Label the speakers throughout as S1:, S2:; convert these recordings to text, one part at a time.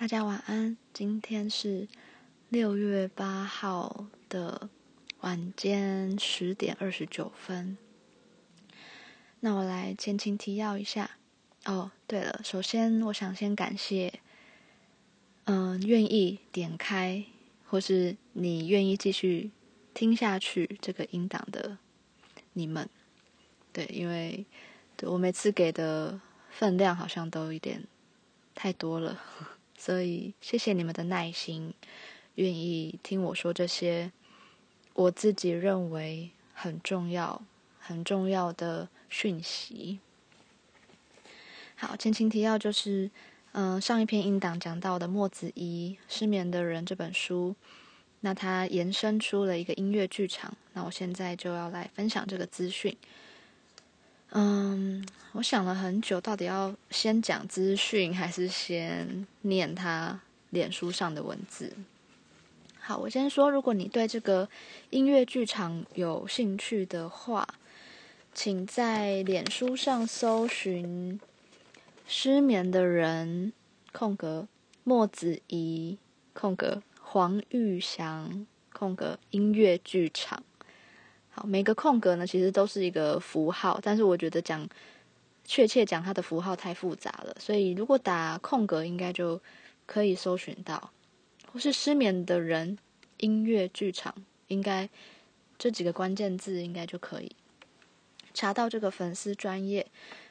S1: 大家晚安。今天是六月八号的晚间十点二十九分。那我来前情提要一下。哦，对了，首先我想先感谢，嗯、愿意点开或是你愿意继续听下去这个音档的你们。对，因为对我每次给的分量好像都有点太多了。所以，谢谢你们的耐心，愿意听我说这些我自己认为很重要、很重要的讯息。好，前情提要就是，嗯、上一篇音档讲到的莫子仪《失眠的人》这本书，那它延伸出了一个音乐剧场。那我现在就要来分享这个资讯。嗯，我想了很久，到底要先讲资讯，还是先念他脸书上的文字？好，我先说，如果你对这个音乐剧场有兴趣的话，请在脸书上搜寻“失眠的人”空格莫子仪空格黄玉祥空格音乐剧场。每个空格呢，其实都是一个符号，但是我觉得讲确切讲它的符号太复杂了，所以如果打空格，应该就可以搜寻到，或是失眠的人音乐剧场，应该这几个关键字应该就可以查到这个粉丝专业。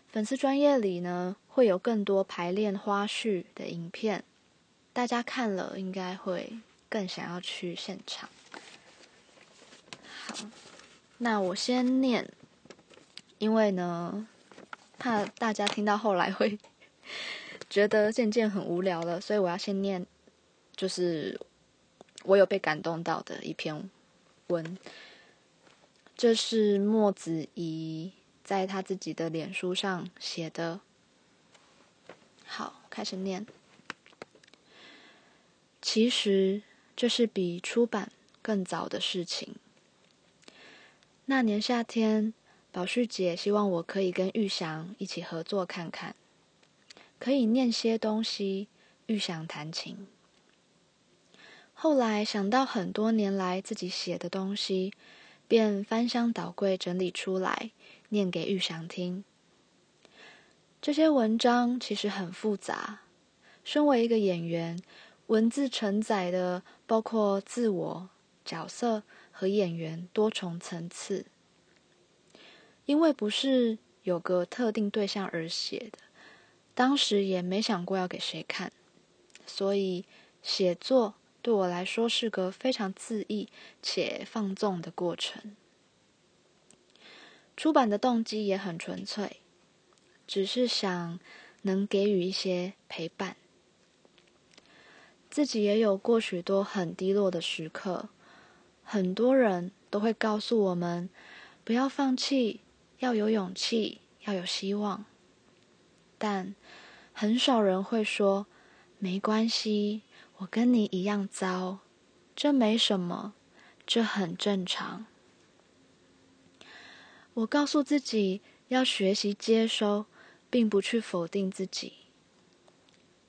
S1: 粉丝专业里呢，会有更多排练花絮的影片，大家看了应该会更想要去现场。好。那我先念，因为呢，怕大家听到后来会 觉得渐渐很无聊了，所以我要先念，就是我有被感动到的一篇文。这是莫子怡在他自己的脸书上写的。好，开始念。其实这是比出版更早的事情。那年夏天，宝旭姐希望我可以跟玉祥一起合作看看，可以念些东西，玉祥弹琴。后来想到很多年来自己写的东西，便翻箱倒柜整理出来，念给玉祥听。这些文章其实很复杂，身为一个演员，文字承载的包括自我、角色。和演员多重层次，因为不是有个特定对象而写的，当时也没想过要给谁看，所以写作对我来说是个非常恣意且放纵的过程。出版的动机也很纯粹，只是想能给予一些陪伴。自己也有过许多很低落的时刻。很多人都会告诉我们，不要放弃，要有勇气，要有希望。但很少人会说，没关系，我跟你一样糟，这没什么，这很正常。我告诉自己，要学习接收，并不去否定自己，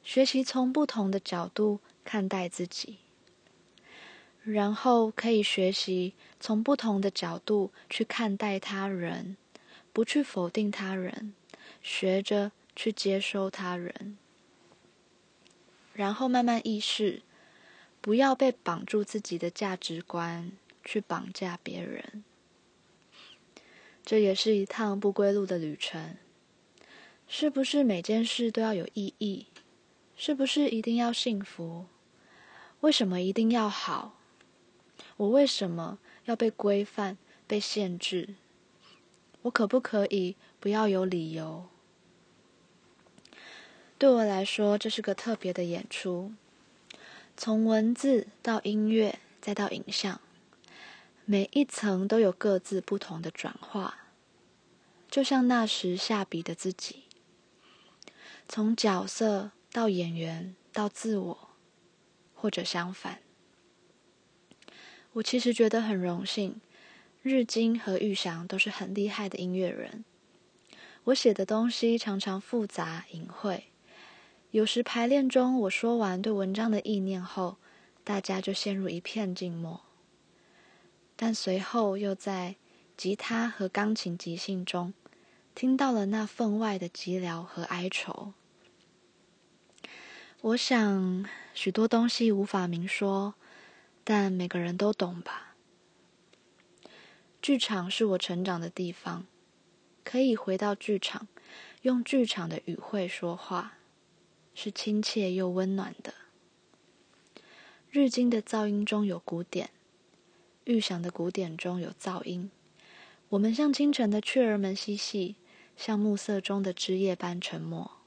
S1: 学习从不同的角度看待自己。然后可以学习从不同的角度去看待他人，不去否定他人，学着去接收他人。然后慢慢意识，不要被绑住自己的价值观去绑架别人。这也是一趟不归路的旅程。是不是每件事都要有意义？是不是一定要幸福？为什么一定要好？我为什么要被规范、被限制？我可不可以不要有理由？对我来说，这是个特别的演出。从文字到音乐，再到影像，每一层都有各自不同的转化。就像那时下笔的自己，从角色到演员到自我，或者相反。我其实觉得很荣幸，日金和玉祥都是很厉害的音乐人。我写的东西常常复杂隐晦，有时排练中，我说完对文章的意念后，大家就陷入一片静默。但随后又在吉他和钢琴即兴中，听到了那分外的寂寥和哀愁。我想，许多东西无法明说，但每个人都懂吧。剧场是我成长的地方，可以回到剧场，用剧场的语汇说话。是亲切又温暖的。日经的噪音中有鼓点，预想的鼓点中有噪音。我们像清晨的雀儿们嬉戏，像暮色中的枝叶般沉默。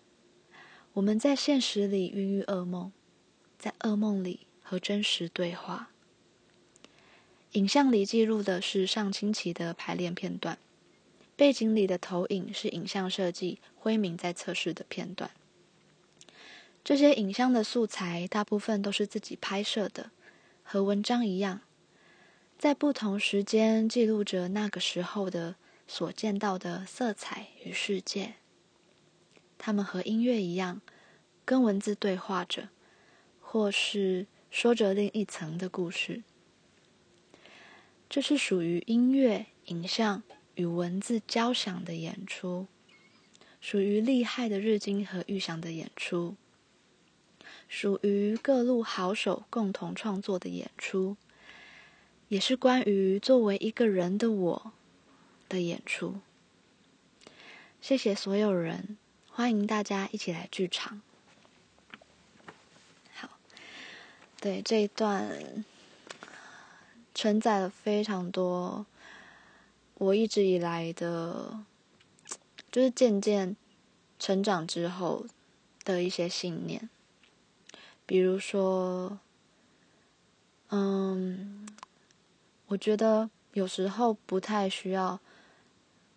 S1: 我们在现实里孕育噩梦，在噩梦里和真实对话。影像里记录的是上星期的排练片段，背景里的投影是影像设计辉明在测试的片段。这些影像的素材大部分都是自己拍摄的，和文章一样，在不同时间记录着那个时候的所见到的色彩与世界。他们和音乐一样，跟文字对话着，或是说着另一层的故事。这是属于音乐、影像与文字交响的演出，属于厉害的日经和预响的演出。属于各路好手共同创作的演出，也是关于作为一个人的我的演出。谢谢所有人，欢迎大家一起来剧场。好，对，这一段承载了非常多我一直以来的，就是渐渐成长之后的一些信念。比如说，嗯，我觉得有时候不太需要，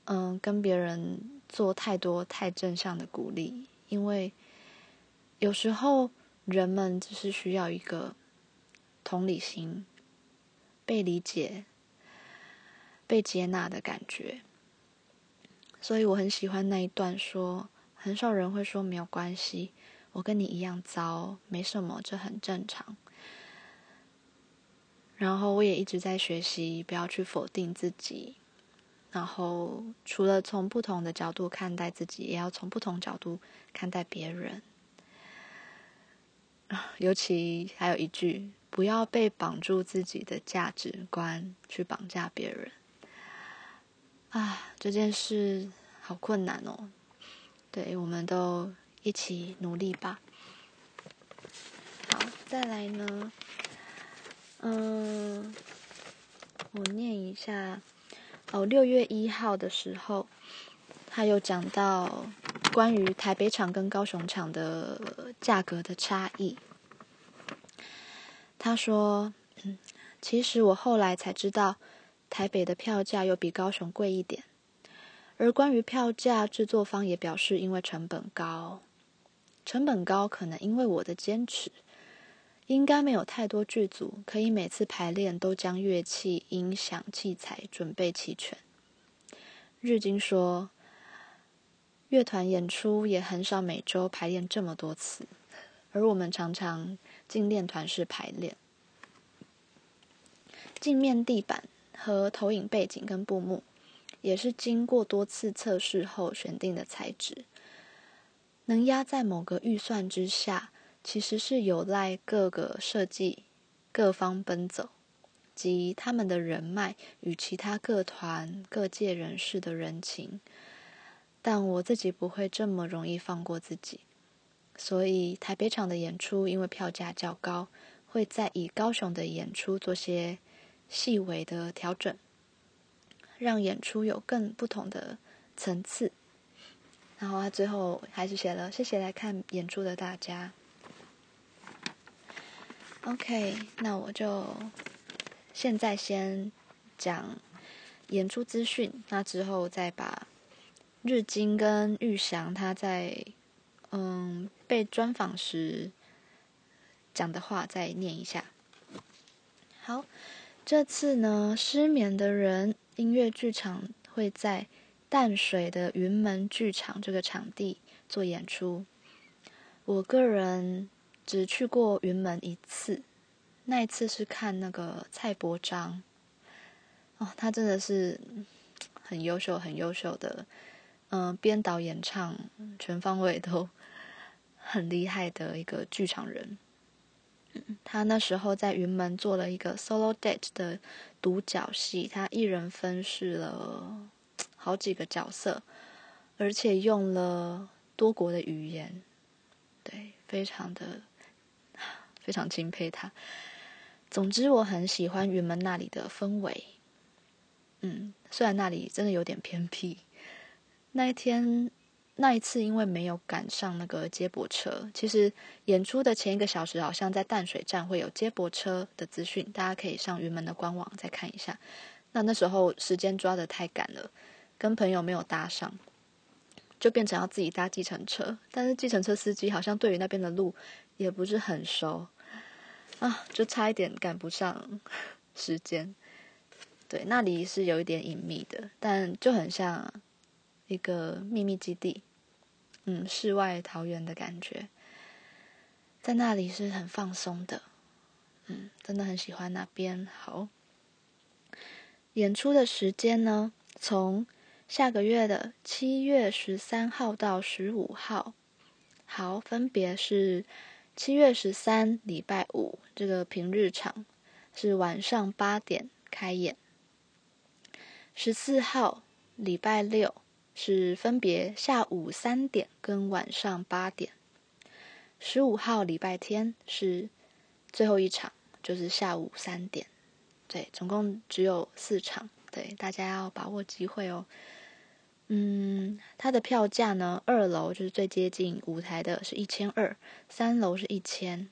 S1: 嗯，跟别人做太多太正向的鼓励，因为有时候人们只是需要一个同理心、被理解、被接纳的感觉。所以我很喜欢那一段说，很少人会说没有关系。我跟你一样糟，没什么，这很正常。然后我也一直在学习，不要去否定自己。然后除了从不同的角度看待自己，也要从不同角度看待别人。尤其还有一句，不要被绑住自己的价值观去绑架别人。啊，这件事好困难哦。对，我们都。一起努力吧。好，再来呢，嗯，我念一下。哦，六月一号的时候，他有讲到关于台北厂跟高雄厂的价格的差异。他说：“，其实我后来才知道，台北的票价又比高雄贵一点。而关于票价，制作方也表示，因为成本高。”成本高，可能因为我的坚持，应该没有太多剧组可以每次排练都将乐器、音响器材准备齐全。日经说，乐团演出也很少每周排练这么多次，而我们常常进练团式排练。镜面地板和投影背景跟布幕，也是经过多次测试后选定的材质。能压在某个预算之下，其实是有赖各个设计各方奔走，及他们的人脉与其他各团各界人士的人情。但我自己不会这么容易放过自己，所以台北场的演出因为票价较高，会再以高雄的演出做些细微的调整，让演出有更不同的层次。然后他最后还是写了“谢谢来看演出的大家”。OK，那我就现在先讲演出资讯，那之后再把日经跟玉祥他在嗯被专访时讲的话再念一下。好，这次呢，失眠的人音乐剧场会在。淡水的云门剧场这个场地做演出，我个人只去过云门一次，那一次是看那个蔡伯章。哦，他真的是很优秀、很优秀的，嗯、编导演唱全方位都很厉害的一个剧场人。他那时候在云门做了一个 solo date 的独角戏，他一人分饰了好几个角色，而且用了多国的语言，对，非常的非常钦佩他。总之，我很喜欢云门那里的氛围。嗯，虽然那里真的有点偏僻，那一天。那一次因为没有赶上那个接驳车，其实演出的前一个小时好像在淡水站会有接驳车的资讯，大家可以上云门的官网再看一下。那那时候时间抓得太赶了，跟朋友没有搭上，就变成要自己搭计程车。但是计程车司机好像对于那边的路也不是很熟啊，就差一点赶不上时间。对，那里是有一点隐秘的，但就很像。一个秘密基地，嗯，世外桃源的感觉，在那里是很放松的，嗯，真的很喜欢那边。好，演出的时间呢，从下个月的七月十三号到十五号，好，分别是七月十三礼拜五这个平日场是晚上八点开演，十四号礼拜六。是分别下午三点跟晚上八点，十五号礼拜天是最后一场，就是下午三点，对，总共只有四场，对，大家要把握机会哦。嗯，它的票价呢，二楼就是最接近舞台的是一千二，三楼是一千，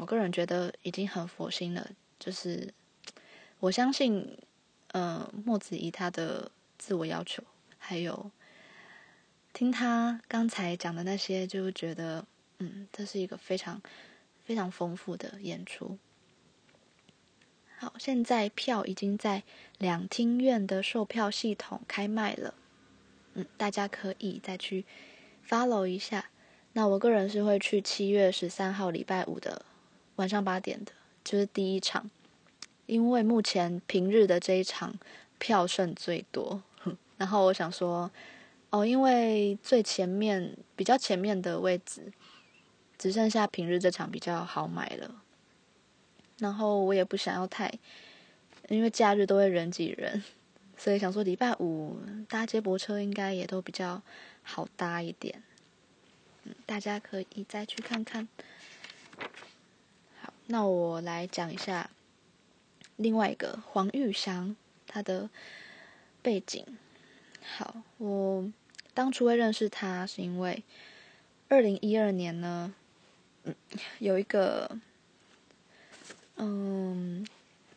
S1: 我个人觉得已经很佛心了，就是我相信，呃，莫子怡他的自我要求还有。听他刚才讲的那些，就觉得，嗯，这是一个非常非常丰富的演出。好，现在票已经在两厅院的售票系统开卖了，嗯，大家可以再去 follow 一下。那我个人是会去七月十三号礼拜五的晚上八点的，就是第一场，因为目前平日的这一场票剩最多，然后我想说。哦，因为最前面比较前面的位置只剩下平日这场比较好买了，然后我也不想要太，因为假日都会人挤人，所以想说礼拜五搭接驳车应该也都比较好搭一点，嗯，大家可以再去看看。好，那我来讲一下另外一个黄玉祥他的背景。好，我当初会认识他是因为二零一二年呢，嗯，有一个，嗯，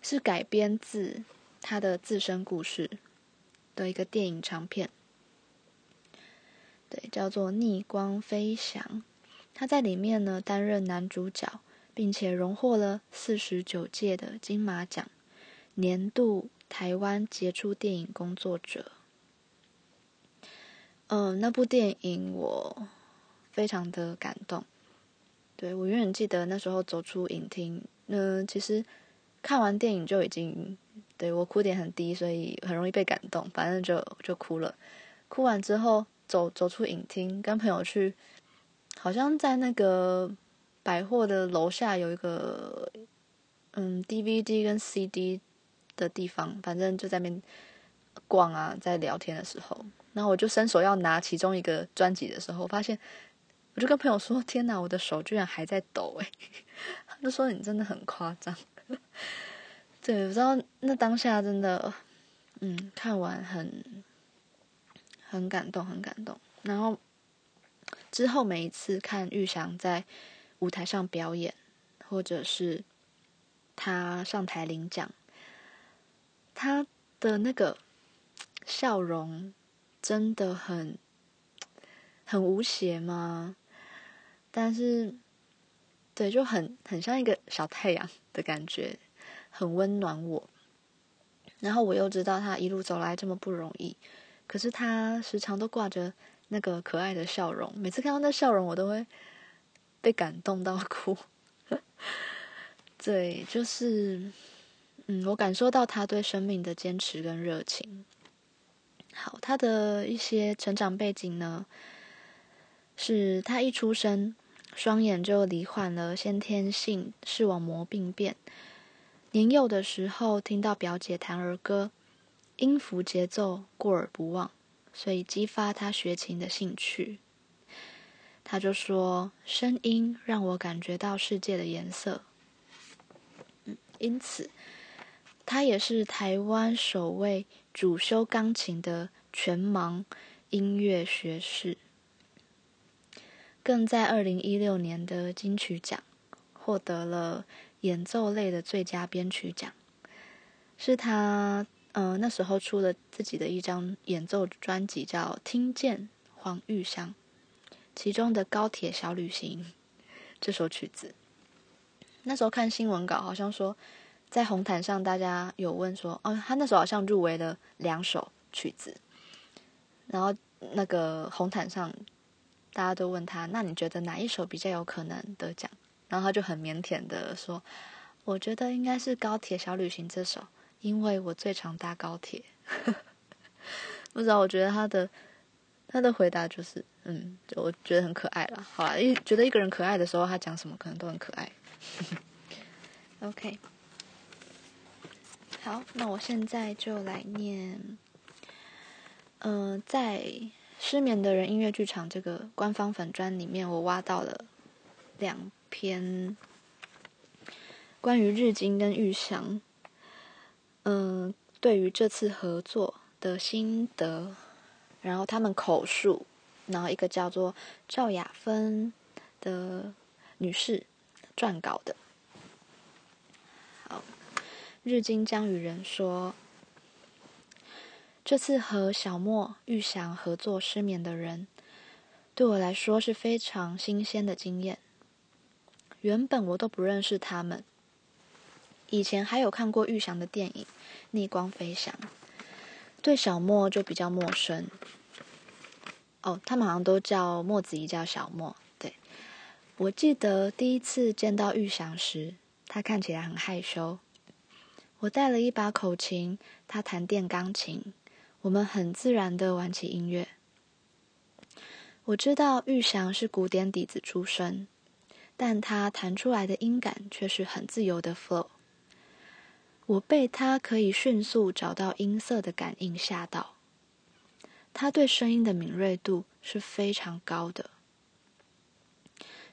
S1: 是改编自他的自身故事的一个电影长片，对，叫做《逆光飞翔》，他在里面呢担任男主角，并且荣获了四十九届的金马奖年度台湾杰出电影工作者。嗯，那部电影我非常的感动。对，我永远记得那时候走出影厅，嗯，其实看完电影就已经对我哭点很低，所以很容易被感动，反正就就哭了。哭完之后走走出影厅，跟朋友去，好像在那个百货的楼下有一个嗯 DVD 跟 CD 的地方，反正就在那逛啊，在聊天的时候。然后我就伸手要拿其中一个专辑的时候，我发现，我就跟朋友说：“天哪，我的手居然还在抖！”哎，他就说：“你真的很夸张。”对，我知道那当下真的，嗯，看完很很感动，很感动。然后之后每一次看玉祥在舞台上表演，或者是他上台领奖，他的那个笑容。真的很很无邪吗？但是，对，就很很像一个小太阳的感觉，很温暖我。然后我又知道他一路走来这么不容易，可是他时常都挂着那个可爱的笑容。每次看到那笑容，我都会被感动到哭。对，就是，嗯，我感受到他对生命的坚持跟热情。好，他的一些成长背景呢，是他一出生，双眼就罹患了先天性视网膜病变。年幼的时候，听到表姐弹儿歌，音符节奏过耳不忘，所以激发他学琴的兴趣。他就说：“声音让我感觉到世界的颜色。”，因此，他也是台湾首位主修钢琴的全盲音乐学士，更在二零一六年的金曲奖获得了演奏类的最佳编曲奖，是他呃那时候出了自己的一张演奏专辑，叫《听见黄玉祥》，其中的《高铁小旅行》这首曲子。那时候看新闻稿，好像说在红毯上，大家有问说，哦，他那时候好像入围了两首曲子，然后那个红毯上大家都问他，那你觉得哪一首比较有可能得奖？然后他就很腼腆的说：“我觉得应该是《高铁小旅行》这首，因为我最常搭高铁。”不知道，我觉得他的他的回答就是，嗯，我觉得很可爱了。好啦，一觉得一个人可爱的时候，他讲什么可能都很可爱。OK，好，那我现在就来念，嗯、在失眠的人音乐剧场这个官方粉专里面，我挖到了两。篇关于日金跟玉祥，嗯，对于这次合作的心得，然后他们口述，然后一个叫做赵雅芬的女士撰稿的。日金江雨人说，这次和小莫、玉祥合作《失眠的人》，对我来说是非常新鲜的经验。原本我都不认识他们，以前还有看过玉祥的电影《逆光飞翔》，对小莫就比较陌生。哦，他们好像都叫莫子怡，叫小莫。对，我记得第一次见到玉祥时，他看起来很害羞。我带了一把口琴，他弹电钢琴，我们很自然地玩起音乐。我知道玉祥是古典底子出身。但他弹出来的音感却是很自由的 flow，我被他可以迅速找到音色的感应吓到。他对声音的敏锐度是非常高的。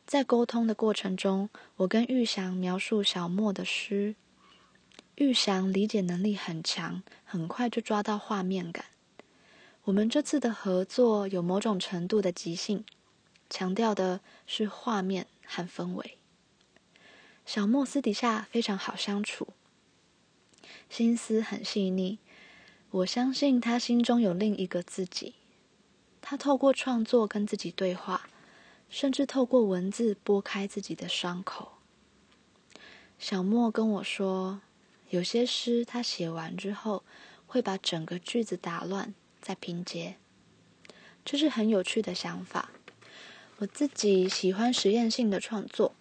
S1: 在沟通的过程中，我跟玉祥描述小莫的诗，玉祥理解能力很强，很快就抓到画面感。我们这次的合作有某种程度的即兴，强调的是画面。和氛围，小莫私底下非常好相处，心思很细腻。我相信他心中有另一个自己，他透过创作跟自己对话，甚至透过文字拨开自己的伤口。小莫跟我说，有些诗他写完之后，会把整个句子打乱再拼接，这是很有趣的想法。我自己喜欢实验性的创作，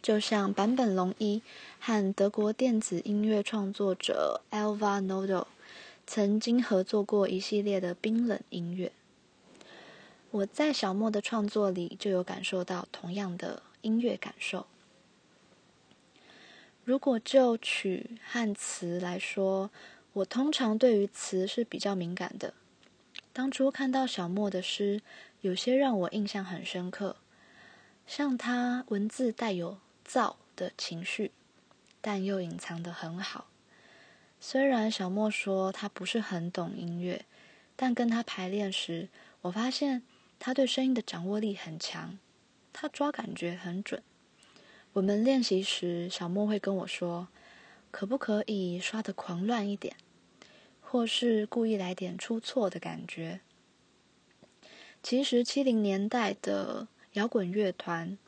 S1: 就像坂本龙一和德国电子音乐创作者 Alva Noddle 曾经合作过一系列的冰冷音乐。我在小莫的创作里就有感受到同样的音乐感受。如果就曲和词来说，我通常对于词是比较敏感的。当初看到小莫的诗，有些让我印象很深刻，像他文字带有躁的情绪，但又隐藏得很好。虽然小莫说他不是很懂音乐，但跟他排练时，我发现他对声音的掌握力很强，他抓感觉很准。我们练习时，小莫会跟我说，可不可以刷得狂乱一点，或是故意来点出错的感觉。其实七零年代的摇滚乐团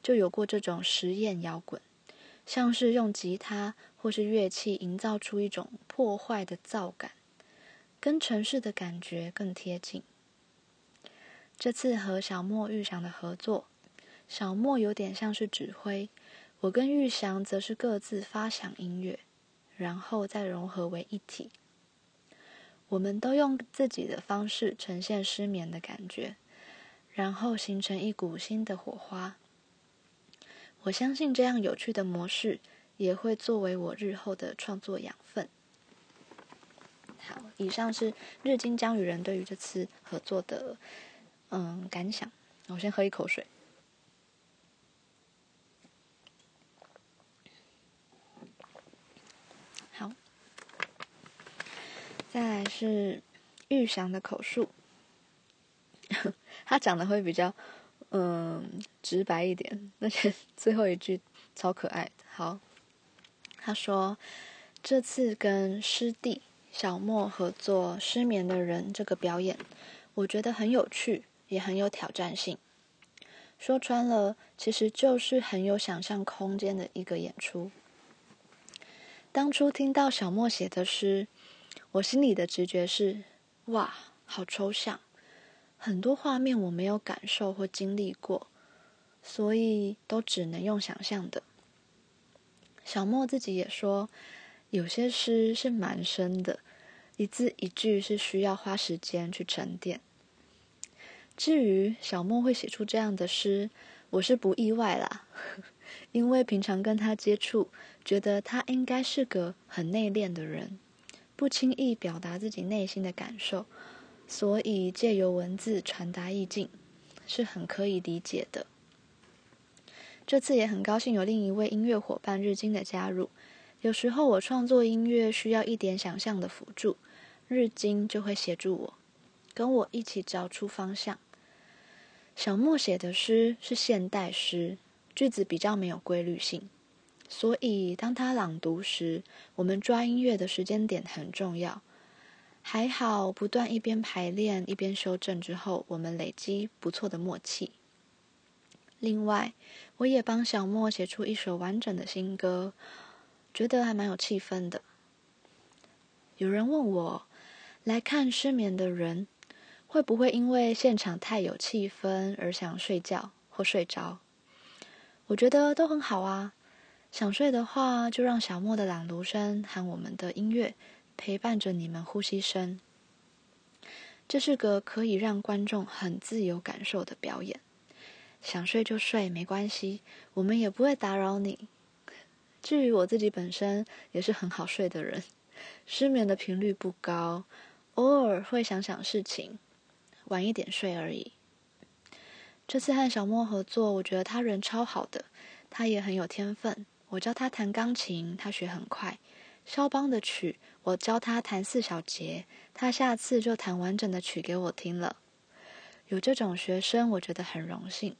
S1: 就有过这种实验摇滚，像是用吉他或是乐器营造出一种破坏的噪感，跟城市的感觉更贴近。这次和小莫预想的合作，小莫有点像是指挥，我跟玉祥则是各自发响音乐，然后再融合为一体。我们都用自己的方式呈现失眠的感觉，然后形成一股新的火花。我相信这样有趣的模式也会作为我日后的创作养分。好，以上是日金江与人对于这次合作的嗯感想。我先喝一口水。再来是玉祥的口述，他讲的会比较嗯直白一点，而且最后一句超可爱。好，他说这次跟师弟小莫合作《失眠的人》这个表演，我觉得很有趣，也很有挑战性。说穿了，其实就是很有想象空间的一个演出。当初听到小莫写的诗。我心里的直觉是，哇，好抽象，很多画面我没有感受或经历过，所以都只能用想象的。小莫自己也说，有些诗是蛮深的，一字一句是需要花时间去沉淀。至于小莫会写出这样的诗，我是不意外啦，因为平常跟他接触，觉得他应该是个很内敛的人。不轻易表达自己内心的感受，所以借由文字传达意境是很可以理解的。这次也很高兴有另一位音乐伙伴日金的加入。有时候我创作音乐需要一点想象的辅助，日金就会协助我，跟我一起找出方向。小莫写的诗是现代诗，句子比较没有规律性。所以，当他朗读时，我们抓音乐的时间点很重要。还好，不断一边排练一边修正之后，我们累积不错的默契。另外，我也帮小莫写出一首完整的新歌，觉得还蛮有气氛的。有人问我，来看失眠的人，会不会因为现场太有气氛而想睡觉或睡着？我觉得都很好啊。想睡的话，就让小莫的朗读声和我们的音乐陪伴着你们呼吸声。这是个可以让观众很自由感受的表演。想睡就睡，没关系，我们也不会打扰你。至于我自己本身也是很好睡的人，失眠的频率不高，偶尔会想想事情，晚一点睡而已。这次和小莫合作，我觉得他人超好的，他也很有天分。我教他弹钢琴，他学很快。肖邦的曲，我教他弹四小节，他下次就弹完整的曲给我听了。有这种学生，我觉得很荣幸。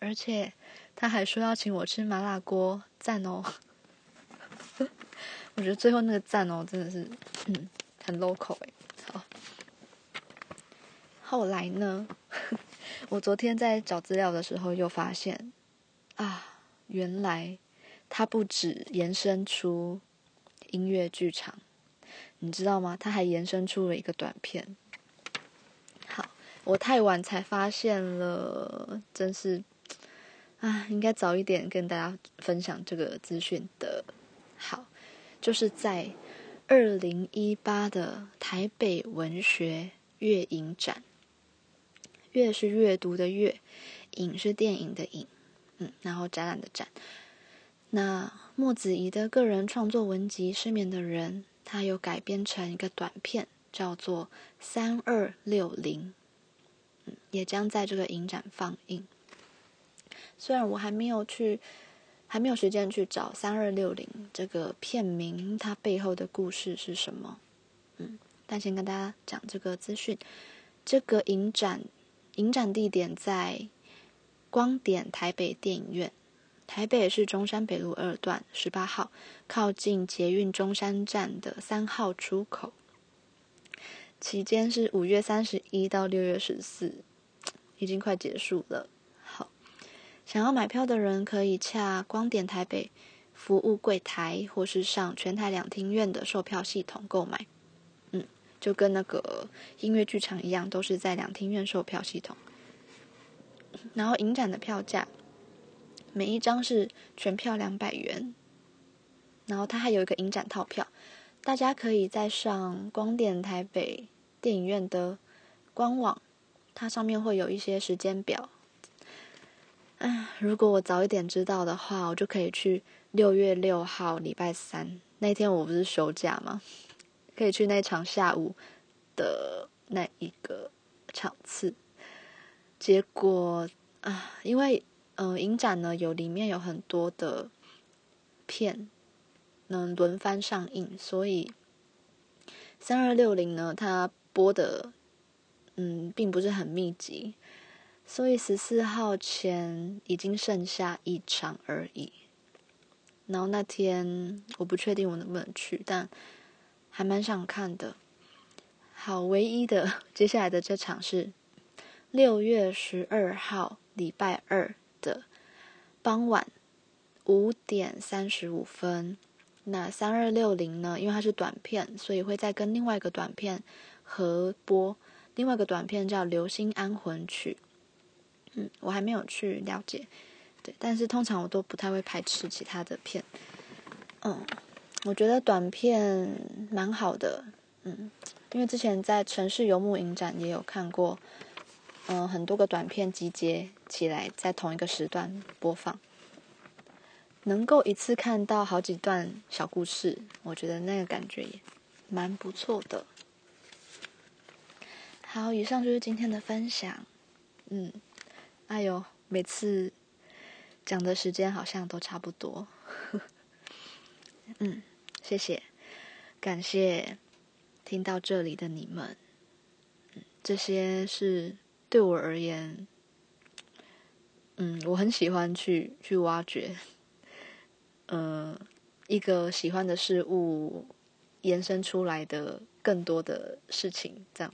S1: 而且他还说要请我吃麻辣锅，赞哦！我觉得最后那个赞哦，真的是嗯很 local 哎。好，后来呢？我昨天在找资料的时候又发现，啊，原来。它不止延伸出音乐剧场，你知道吗？它还延伸出了一个短片。好，我太晚才发现了，真是啊，应该早一点跟大家分享这个资讯的。好，就是在二零一八的台北文学月影展，阅是阅读的阅，影是电影的影，嗯，然后展览的展。那莫子仪的个人创作文集《失眠的人》，他有改编成一个短片，叫做《三二六零》，嗯，也将在这个影展放映。虽然我还没有去，还没有时间去找《三二六零》这个片名，它背后的故事是什么，嗯，但先跟大家讲这个资讯。这个影展，影展地点在光点台北电影院。台北市中山北路二段十八号，靠近捷运中山站的三号出口。期间是五月三十一到六月十四，已经快结束了。好，想要买票的人可以洽光点台北服务柜台，或是上全台两厅院的售票系统购买。嗯，就跟那个音乐剧场一样，都是在两厅院售票系统。然后影展的票价。每一张是全票两百元，然后它还有一个影展套票，大家可以在上光电台北电影院的官网，它上面会有一些时间表。嗯，如果我早一点知道的话，我就可以去六月六号礼拜三那天，我不是休假吗？可以去那场下午的那一个场次。结果啊，因为呃，影展呢有里面有很多的片能轮番上映，所以三二六零呢，它播的嗯并不是很密集，所以十四号前已经剩下一场而已。然后那天我不确定我能不能去，但还蛮想看的。好，唯一的 接下来的这场是。六月十二号礼拜二傍晚五点三十五分，那三二六零呢？因为它是短片，所以会再跟另外一个短片合播。另外一个短片叫《流星安魂曲》。嗯，我还没有去了解，对，但是通常我都不太会排斥其他的片。嗯，我觉得短片蛮好的。嗯，因为之前在城市游牧影展也有看过。嗯，很多个短片集结起来，在同一个时段播放，能够一次看到好几段小故事，我觉得那个感觉也蛮不错的。好，以上就是今天的分享。嗯，哎呦，每次讲的时间好像都差不多。嗯，谢谢，感谢听到这里的你们。嗯，这些是。对我而言，嗯，我很喜欢去去挖掘，呃，一个喜欢的事物延伸出来的更多的事情，这样。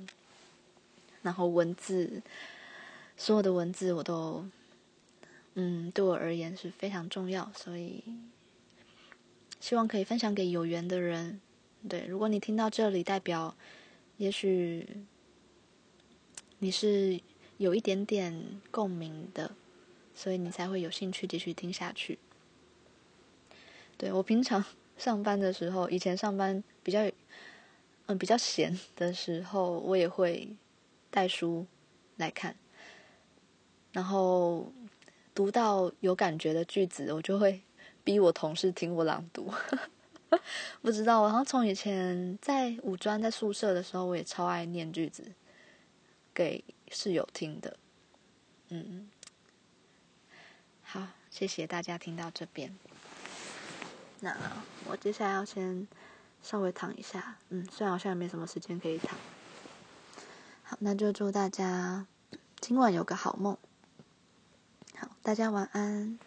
S1: 然后文字，所有的文字我都，嗯，对我而言是非常重要，所以希望可以分享给有缘的人。对，如果你听到这里，代表也许。你是有一点点共鸣的，所以你才会有兴趣继续听下去。对，我平常上班的时候，以前上班比较嗯比较闲的时候，我也会带书来看，然后读到有感觉的句子，我就会逼我同事听我朗读。不知道，我好像从以前在五专在宿舍的时候，我也超爱念句子。给室友听的，嗯，好，谢谢大家听到这边。那我接下来要先稍微躺一下，嗯，虽然好像也没什么时间可以躺。好，那就祝大家今晚有个好梦。好，大家晚安。